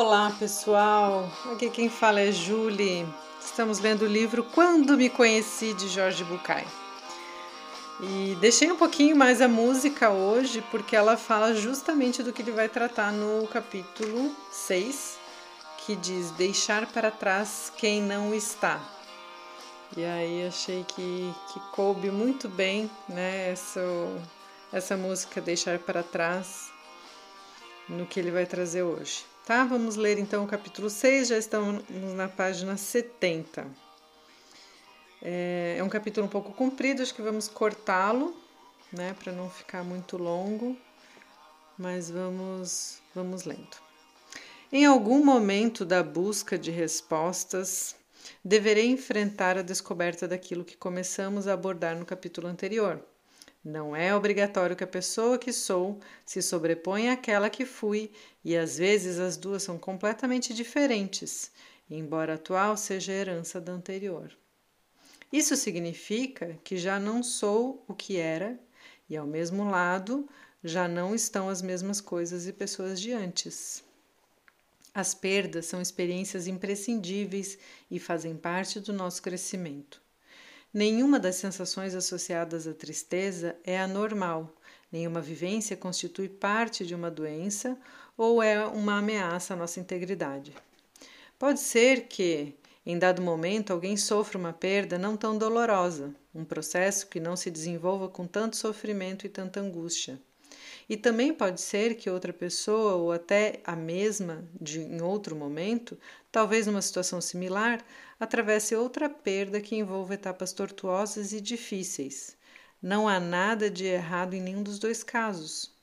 Olá pessoal, aqui quem fala é Julie. Estamos lendo o livro Quando Me Conheci de Jorge Bucay. E deixei um pouquinho mais a música hoje porque ela fala justamente do que ele vai tratar no capítulo 6, que diz Deixar para trás quem não está. E aí achei que, que coube muito bem né, essa, essa música Deixar para trás no que ele vai trazer hoje. Tá? Vamos ler então o capítulo 6, já estamos na página 70. É, é um capítulo um pouco comprido, acho que vamos cortá-lo, né, para não ficar muito longo, mas vamos, vamos lendo. Em algum momento da busca de respostas, deverei enfrentar a descoberta daquilo que começamos a abordar no capítulo anterior não é obrigatório que a pessoa que sou se sobreponha àquela que fui, e às vezes as duas são completamente diferentes, embora a atual seja a herança da anterior. Isso significa que já não sou o que era, e ao mesmo lado já não estão as mesmas coisas e pessoas de antes. As perdas são experiências imprescindíveis e fazem parte do nosso crescimento. Nenhuma das sensações associadas à tristeza é anormal, nenhuma vivência constitui parte de uma doença ou é uma ameaça à nossa integridade. Pode ser que, em dado momento, alguém sofra uma perda não tão dolorosa, um processo que não se desenvolva com tanto sofrimento e tanta angústia. E também pode ser que outra pessoa, ou até a mesma de, em outro momento, talvez numa situação similar, atravesse outra perda que envolva etapas tortuosas e difíceis. Não há nada de errado em nenhum dos dois casos.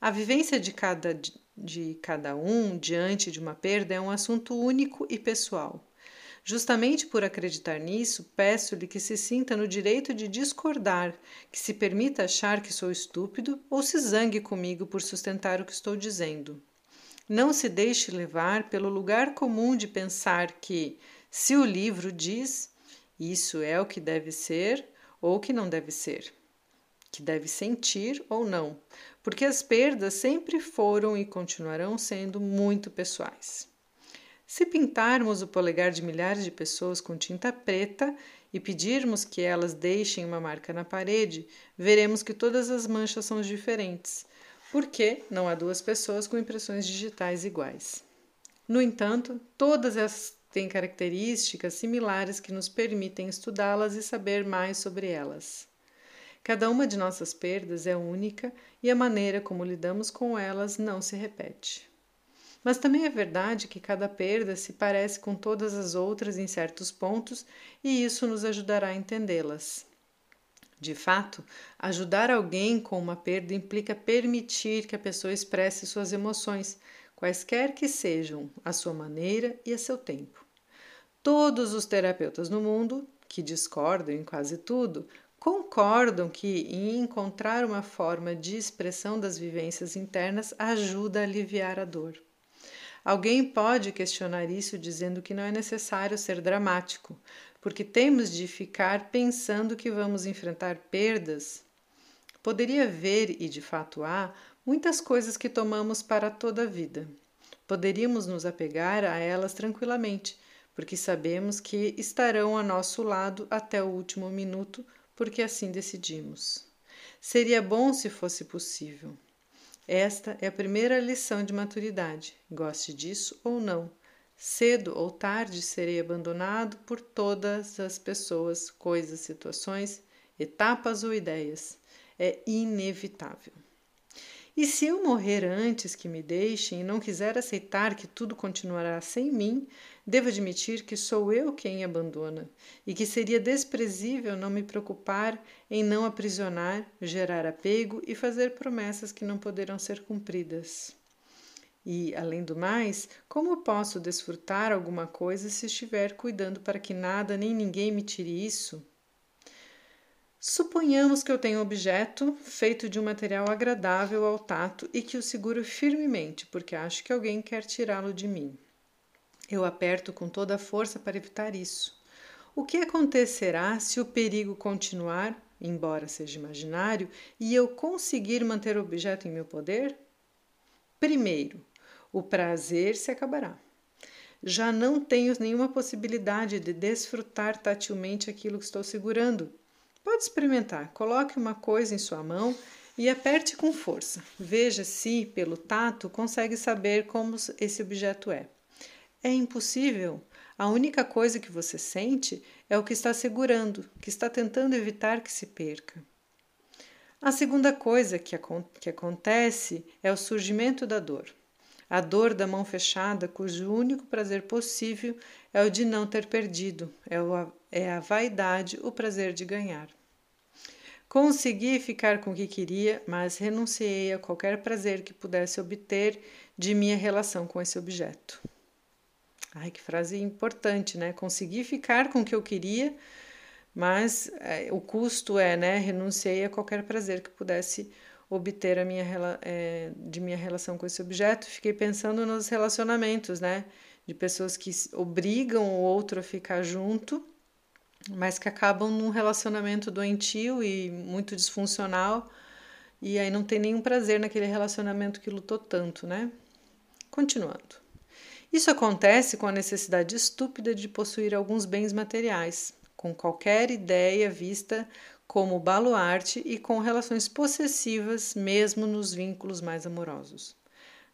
A vivência de cada, de cada um diante de uma perda é um assunto único e pessoal. Justamente por acreditar nisso, peço-lhe que se sinta no direito de discordar, que se permita achar que sou estúpido ou se zangue comigo por sustentar o que estou dizendo. Não se deixe levar pelo lugar comum de pensar que, se o livro diz, isso é o que deve ser ou que não deve ser, que deve sentir ou não, porque as perdas sempre foram e continuarão sendo muito pessoais. Se pintarmos o polegar de milhares de pessoas com tinta preta e pedirmos que elas deixem uma marca na parede, veremos que todas as manchas são diferentes, porque não há duas pessoas com impressões digitais iguais. No entanto, todas elas têm características similares que nos permitem estudá-las e saber mais sobre elas. Cada uma de nossas perdas é única e a maneira como lidamos com elas não se repete. Mas também é verdade que cada perda se parece com todas as outras em certos pontos e isso nos ajudará a entendê-las. De fato, ajudar alguém com uma perda implica permitir que a pessoa expresse suas emoções, quaisquer que sejam, à sua maneira e a seu tempo. Todos os terapeutas no mundo, que discordam em quase tudo, concordam que em encontrar uma forma de expressão das vivências internas ajuda a aliviar a dor. Alguém pode questionar isso dizendo que não é necessário ser dramático, porque temos de ficar pensando que vamos enfrentar perdas. Poderia haver, e de fato há, muitas coisas que tomamos para toda a vida. Poderíamos nos apegar a elas tranquilamente, porque sabemos que estarão a nosso lado até o último minuto, porque assim decidimos. Seria bom se fosse possível. Esta é a primeira lição de maturidade, goste disso ou não. Cedo ou tarde serei abandonado por todas as pessoas, coisas, situações, etapas ou ideias. É inevitável. E se eu morrer antes que me deixem e não quiser aceitar que tudo continuará sem mim, devo admitir que sou eu quem abandona e que seria desprezível não me preocupar em não aprisionar, gerar apego e fazer promessas que não poderão ser cumpridas. E, além do mais, como posso desfrutar alguma coisa se estiver cuidando para que nada nem ninguém me tire isso? Suponhamos que eu tenho um objeto feito de um material agradável ao tato e que o seguro firmemente, porque acho que alguém quer tirá-lo de mim. Eu aperto com toda a força para evitar isso. O que acontecerá se o perigo continuar, embora seja imaginário, e eu conseguir manter o objeto em meu poder? Primeiro, o prazer se acabará. Já não tenho nenhuma possibilidade de desfrutar tatilmente aquilo que estou segurando. Pode experimentar. Coloque uma coisa em sua mão e aperte com força. Veja se, pelo tato, consegue saber como esse objeto é. É impossível. A única coisa que você sente é o que está segurando, que está tentando evitar que se perca. A segunda coisa que, que acontece é o surgimento da dor. A dor da mão fechada, cujo único prazer possível é o de não ter perdido, é, o, é a vaidade, o prazer de ganhar. Consegui ficar com o que queria, mas renunciei a qualquer prazer que pudesse obter de minha relação com esse objeto. Ai, que frase importante, né? Consegui ficar com o que eu queria, mas é, o custo é, né? Renunciei a qualquer prazer que pudesse obter a minha, é, de minha relação com esse objeto. Fiquei pensando nos relacionamentos, né? De pessoas que obrigam o outro a ficar junto mas que acabam num relacionamento doentio e muito disfuncional, e aí não tem nenhum prazer naquele relacionamento que lutou tanto, né? Continuando. Isso acontece com a necessidade estúpida de possuir alguns bens materiais, com qualquer ideia vista como baluarte e com relações possessivas, mesmo nos vínculos mais amorosos.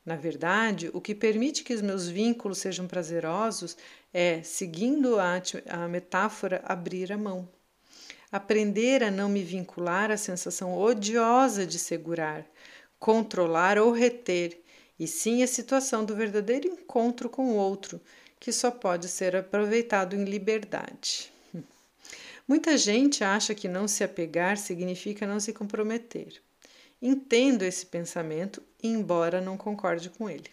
Na verdade, o que permite que os meus vínculos sejam prazerosos é, seguindo a, a metáfora, abrir a mão. Aprender a não me vincular à sensação odiosa de segurar, controlar ou reter, e sim a situação do verdadeiro encontro com o outro, que só pode ser aproveitado em liberdade. Muita gente acha que não se apegar significa não se comprometer. Entendo esse pensamento, embora não concorde com ele.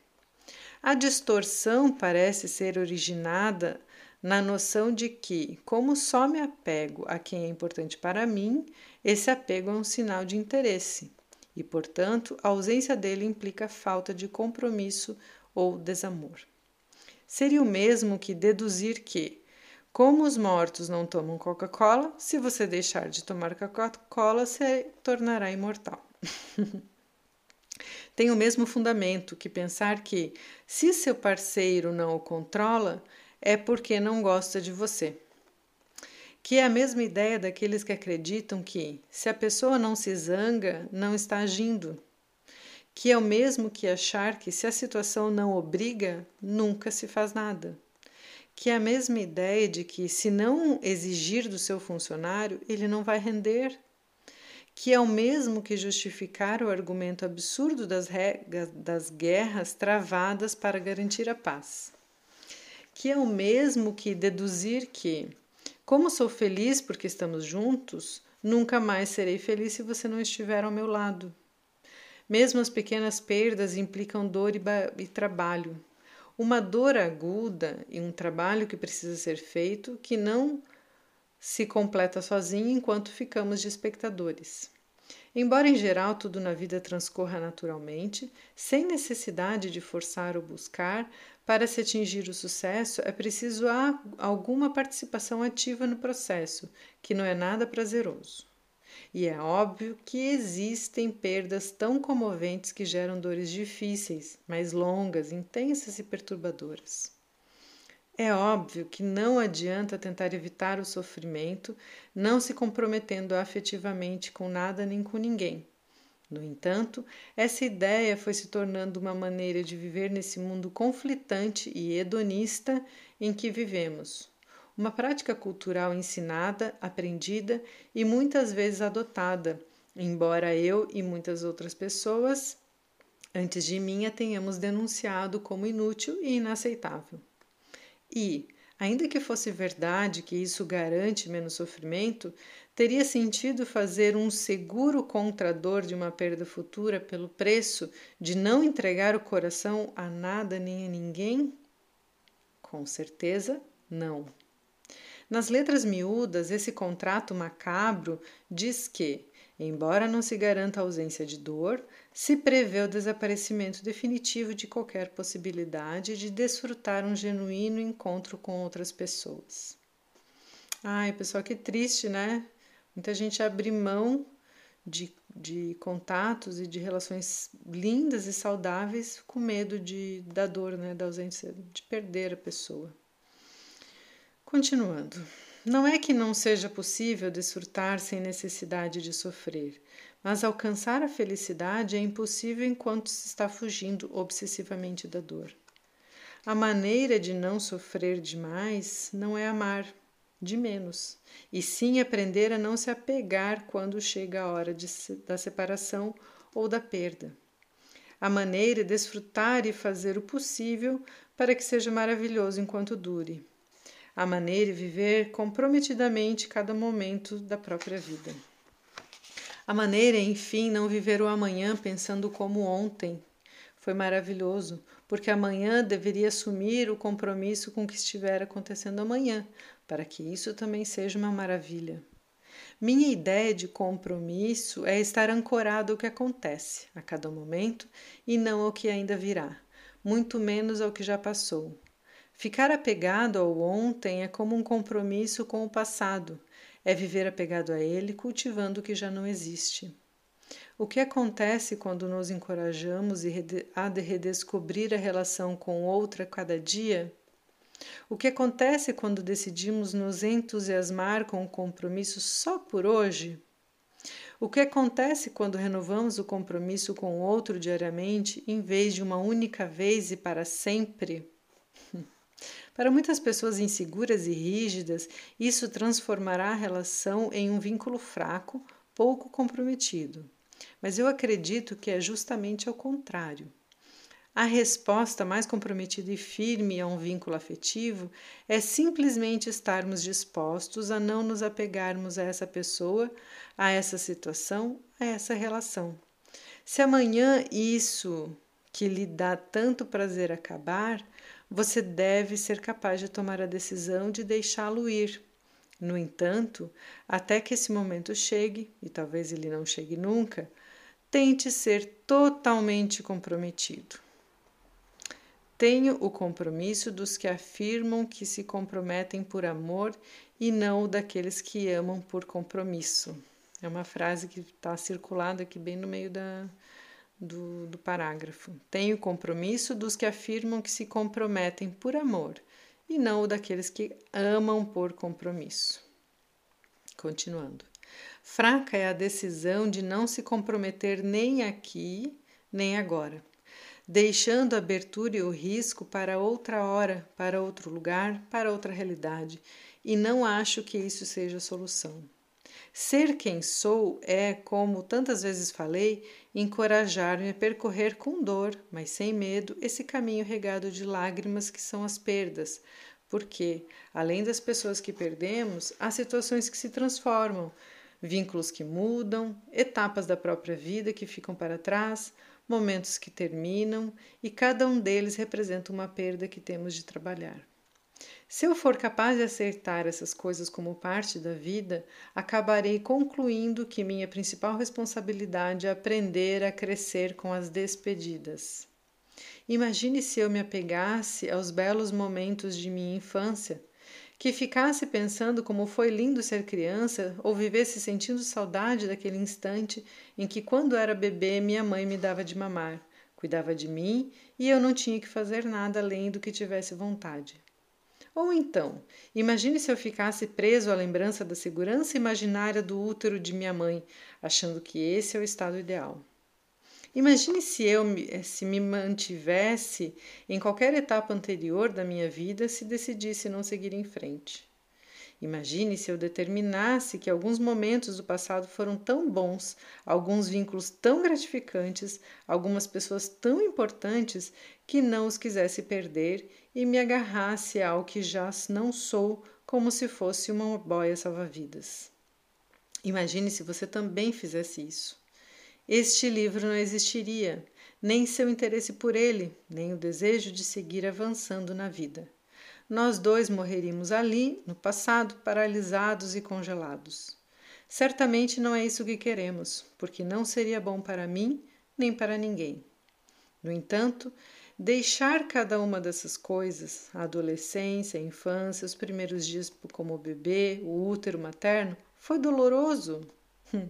A distorção parece ser originada na noção de que, como só me apego a quem é importante para mim, esse apego é um sinal de interesse e, portanto, a ausência dele implica falta de compromisso ou desamor. Seria o mesmo que deduzir que, como os mortos não tomam Coca-Cola, se você deixar de tomar Coca-Cola, se tornará imortal. Tem o mesmo fundamento que pensar que, se seu parceiro não o controla, é porque não gosta de você. Que é a mesma ideia daqueles que acreditam que, se a pessoa não se zanga, não está agindo. Que é o mesmo que achar que, se a situação não obriga, nunca se faz nada. Que é a mesma ideia de que, se não exigir do seu funcionário, ele não vai render que é o mesmo que justificar o argumento absurdo das, das guerras travadas para garantir a paz, que é o mesmo que deduzir que, como sou feliz porque estamos juntos, nunca mais serei feliz se você não estiver ao meu lado. Mesmo as pequenas perdas implicam dor e, e trabalho. Uma dor aguda e um trabalho que precisa ser feito que não se completa sozinho enquanto ficamos de espectadores. Embora em geral tudo na vida transcorra naturalmente, sem necessidade de forçar ou buscar, para se atingir o sucesso é preciso alguma participação ativa no processo, que não é nada prazeroso. E é óbvio que existem perdas tão comoventes que geram dores difíceis, mais longas, intensas e perturbadoras. É óbvio que não adianta tentar evitar o sofrimento, não se comprometendo afetivamente com nada nem com ninguém. No entanto, essa ideia foi se tornando uma maneira de viver nesse mundo conflitante e hedonista em que vivemos. Uma prática cultural ensinada, aprendida e muitas vezes adotada, embora eu e muitas outras pessoas antes de mim a tenhamos denunciado como inútil e inaceitável. E, ainda que fosse verdade que isso garante menos sofrimento, teria sentido fazer um seguro contra a dor de uma perda futura pelo preço de não entregar o coração a nada nem a ninguém? Com certeza, não. Nas letras miúdas, esse contrato macabro diz que, embora não se garanta a ausência de dor, se prevê o desaparecimento definitivo de qualquer possibilidade de desfrutar um genuíno encontro com outras pessoas. Ai, pessoal, que triste, né? Muita gente abre mão de, de contatos e de relações lindas e saudáveis com medo de, da dor, né, da ausência, de perder a pessoa. Continuando. Não é que não seja possível desfrutar sem necessidade de sofrer, mas alcançar a felicidade é impossível enquanto se está fugindo obsessivamente da dor. A maneira de não sofrer demais não é amar de menos, e sim aprender a não se apegar quando chega a hora de, da separação ou da perda. A maneira é desfrutar e fazer o possível para que seja maravilhoso enquanto dure. A maneira é viver comprometidamente cada momento da própria vida. A maneira enfim, não viver o amanhã pensando como ontem. Foi maravilhoso, porque amanhã deveria assumir o compromisso com o que estiver acontecendo amanhã, para que isso também seja uma maravilha. Minha ideia de compromisso é estar ancorado ao que acontece a cada momento e não ao que ainda virá, muito menos ao que já passou. Ficar apegado ao ontem é como um compromisso com o passado, é viver apegado a ele, cultivando o que já não existe. O que acontece quando nos encorajamos a redescobrir a relação com outra cada dia? O que acontece quando decidimos nos entusiasmar com o compromisso só por hoje? O que acontece quando renovamos o compromisso com o outro diariamente em vez de uma única vez e para sempre? Para muitas pessoas inseguras e rígidas, isso transformará a relação em um vínculo fraco, pouco comprometido. Mas eu acredito que é justamente ao contrário. A resposta mais comprometida e firme a um vínculo afetivo é simplesmente estarmos dispostos a não nos apegarmos a essa pessoa, a essa situação, a essa relação. Se amanhã isso que lhe dá tanto prazer acabar, você deve ser capaz de tomar a decisão de deixá-lo ir. No entanto, até que esse momento chegue, e talvez ele não chegue nunca, tente ser totalmente comprometido. Tenho o compromisso dos que afirmam que se comprometem por amor e não o daqueles que amam por compromisso. É uma frase que está circulada aqui bem no meio da, do, do parágrafo. Tenho o compromisso dos que afirmam que se comprometem por amor e não o daqueles que amam por compromisso. Continuando. Fraca é a decisão de não se comprometer nem aqui nem agora deixando a abertura e o risco para outra hora, para outro lugar, para outra realidade, e não acho que isso seja a solução. Ser quem sou é, como tantas vezes falei, encorajar-me a percorrer com dor, mas sem medo, esse caminho regado de lágrimas que são as perdas, porque, além das pessoas que perdemos, há situações que se transformam, vínculos que mudam, etapas da própria vida que ficam para trás, momentos que terminam e cada um deles representa uma perda que temos de trabalhar. Se eu for capaz de aceitar essas coisas como parte da vida, acabarei concluindo que minha principal responsabilidade é aprender a crescer com as despedidas. Imagine se eu me apegasse aos belos momentos de minha infância que ficasse pensando como foi lindo ser criança ou vivesse sentindo saudade daquele instante em que, quando era bebê, minha mãe me dava de mamar, cuidava de mim e eu não tinha que fazer nada além do que tivesse vontade. Ou então, imagine se eu ficasse preso à lembrança da segurança imaginária do útero de minha mãe, achando que esse é o estado ideal. Imagine se eu eh, se me mantivesse em qualquer etapa anterior da minha vida se decidisse não seguir em frente. Imagine se eu determinasse que alguns momentos do passado foram tão bons, alguns vínculos tão gratificantes, algumas pessoas tão importantes que não os quisesse perder e me agarrasse ao que já não sou como se fosse uma boia salva-vidas. Imagine se você também fizesse isso. Este livro não existiria, nem seu interesse por ele, nem o desejo de seguir avançando na vida. Nós dois morreríamos ali, no passado, paralisados e congelados. Certamente não é isso que queremos, porque não seria bom para mim nem para ninguém. No entanto, deixar cada uma dessas coisas, a adolescência, a infância, os primeiros dias como bebê, o útero materno, foi doloroso. Hum.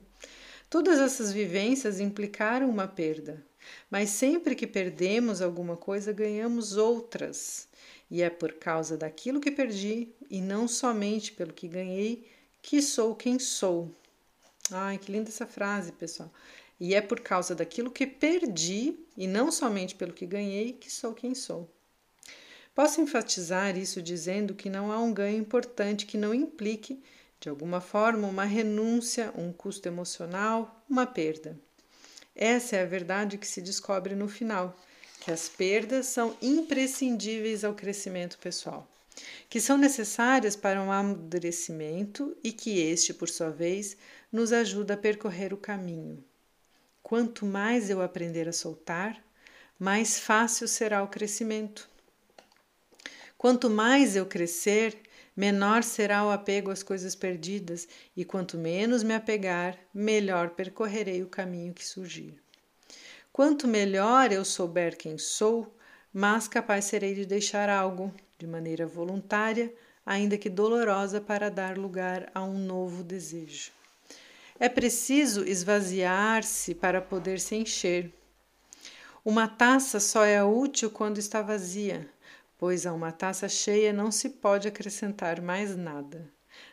Todas essas vivências implicaram uma perda, mas sempre que perdemos alguma coisa, ganhamos outras. E é por causa daquilo que perdi e não somente pelo que ganhei que sou quem sou. Ai, que linda essa frase, pessoal. E é por causa daquilo que perdi e não somente pelo que ganhei que sou quem sou. Posso enfatizar isso dizendo que não há um ganho importante que não implique, de alguma forma, uma renúncia, um custo emocional, uma perda. Essa é a verdade que se descobre no final, que as perdas são imprescindíveis ao crescimento pessoal, que são necessárias para um amadurecimento e que este, por sua vez, nos ajuda a percorrer o caminho. Quanto mais eu aprender a soltar, mais fácil será o crescimento. Quanto mais eu crescer, menor será o apego às coisas perdidas, e quanto menos me apegar, melhor percorrerei o caminho que surgir. Quanto melhor eu souber quem sou, mais capaz serei de deixar algo, de maneira voluntária, ainda que dolorosa, para dar lugar a um novo desejo. É preciso esvaziar-se para poder se encher. Uma taça só é útil quando está vazia, pois a uma taça cheia não se pode acrescentar mais nada.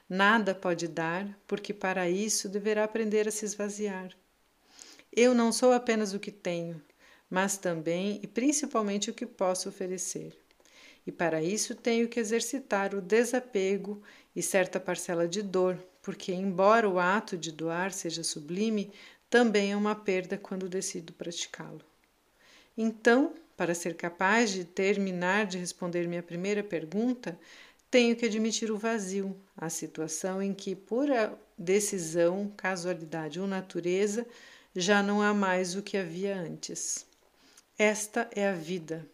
Nada pode dar, porque para isso deverá aprender a se esvaziar. Eu não sou apenas o que tenho, mas também e principalmente o que posso oferecer. E para isso tenho que exercitar o desapego e certa parcela de dor, porque, embora o ato de doar seja sublime, também é uma perda quando decido praticá-lo. Então, para ser capaz de terminar de responder minha primeira pergunta, tenho que admitir o vazio, a situação em que, por decisão, casualidade ou natureza, já não há mais o que havia antes. Esta é a vida.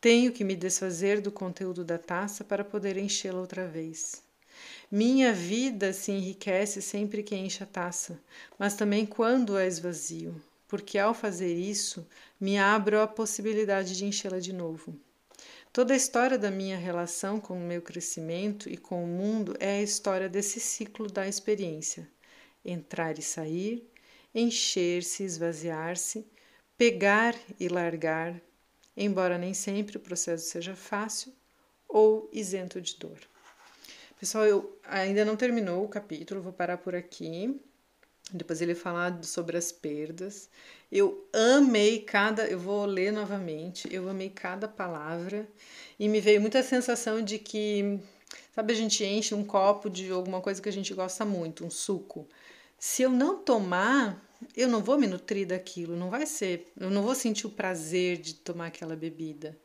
Tenho que me desfazer do conteúdo da taça para poder enchê-la outra vez. Minha vida se enriquece sempre que enche a taça, mas também quando a esvazio, porque ao fazer isso me abro à possibilidade de enchê-la de novo. Toda a história da minha relação com o meu crescimento e com o mundo é a história desse ciclo da experiência: entrar e sair, encher-se, esvaziar-se, pegar e largar, embora nem sempre o processo seja fácil ou isento de dor. Pessoal, eu ainda não terminou o capítulo, vou parar por aqui. Depois ele falar sobre as perdas. Eu amei cada, eu vou ler novamente. Eu amei cada palavra e me veio muita sensação de que, sabe, a gente enche um copo de alguma coisa que a gente gosta muito, um suco. Se eu não tomar, eu não vou me nutrir daquilo, não vai ser, eu não vou sentir o prazer de tomar aquela bebida.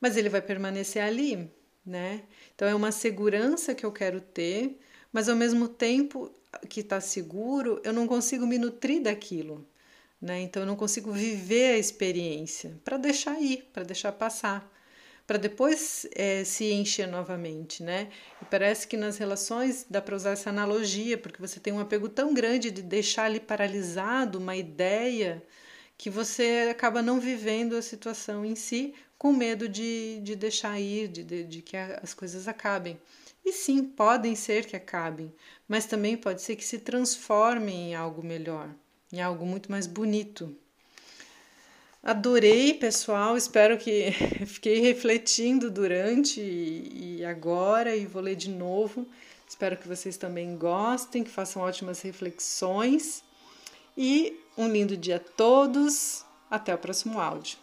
Mas ele vai permanecer ali né? Então é uma segurança que eu quero ter, mas ao mesmo tempo que está seguro, eu não consigo me nutrir daquilo, né? Então eu não consigo viver a experiência para deixar ir, para deixar passar, para depois é, se encher novamente, né? E parece que nas relações dá para usar essa analogia, porque você tem um apego tão grande de deixar ali paralisado uma ideia que você acaba não vivendo a situação em si, com medo de, de deixar ir, de, de, de que as coisas acabem. E sim, podem ser que acabem, mas também pode ser que se transformem em algo melhor, em algo muito mais bonito. Adorei, pessoal. Espero que fiquei refletindo durante e agora e vou ler de novo. Espero que vocês também gostem, que façam ótimas reflexões. E um lindo dia a todos. Até o próximo áudio.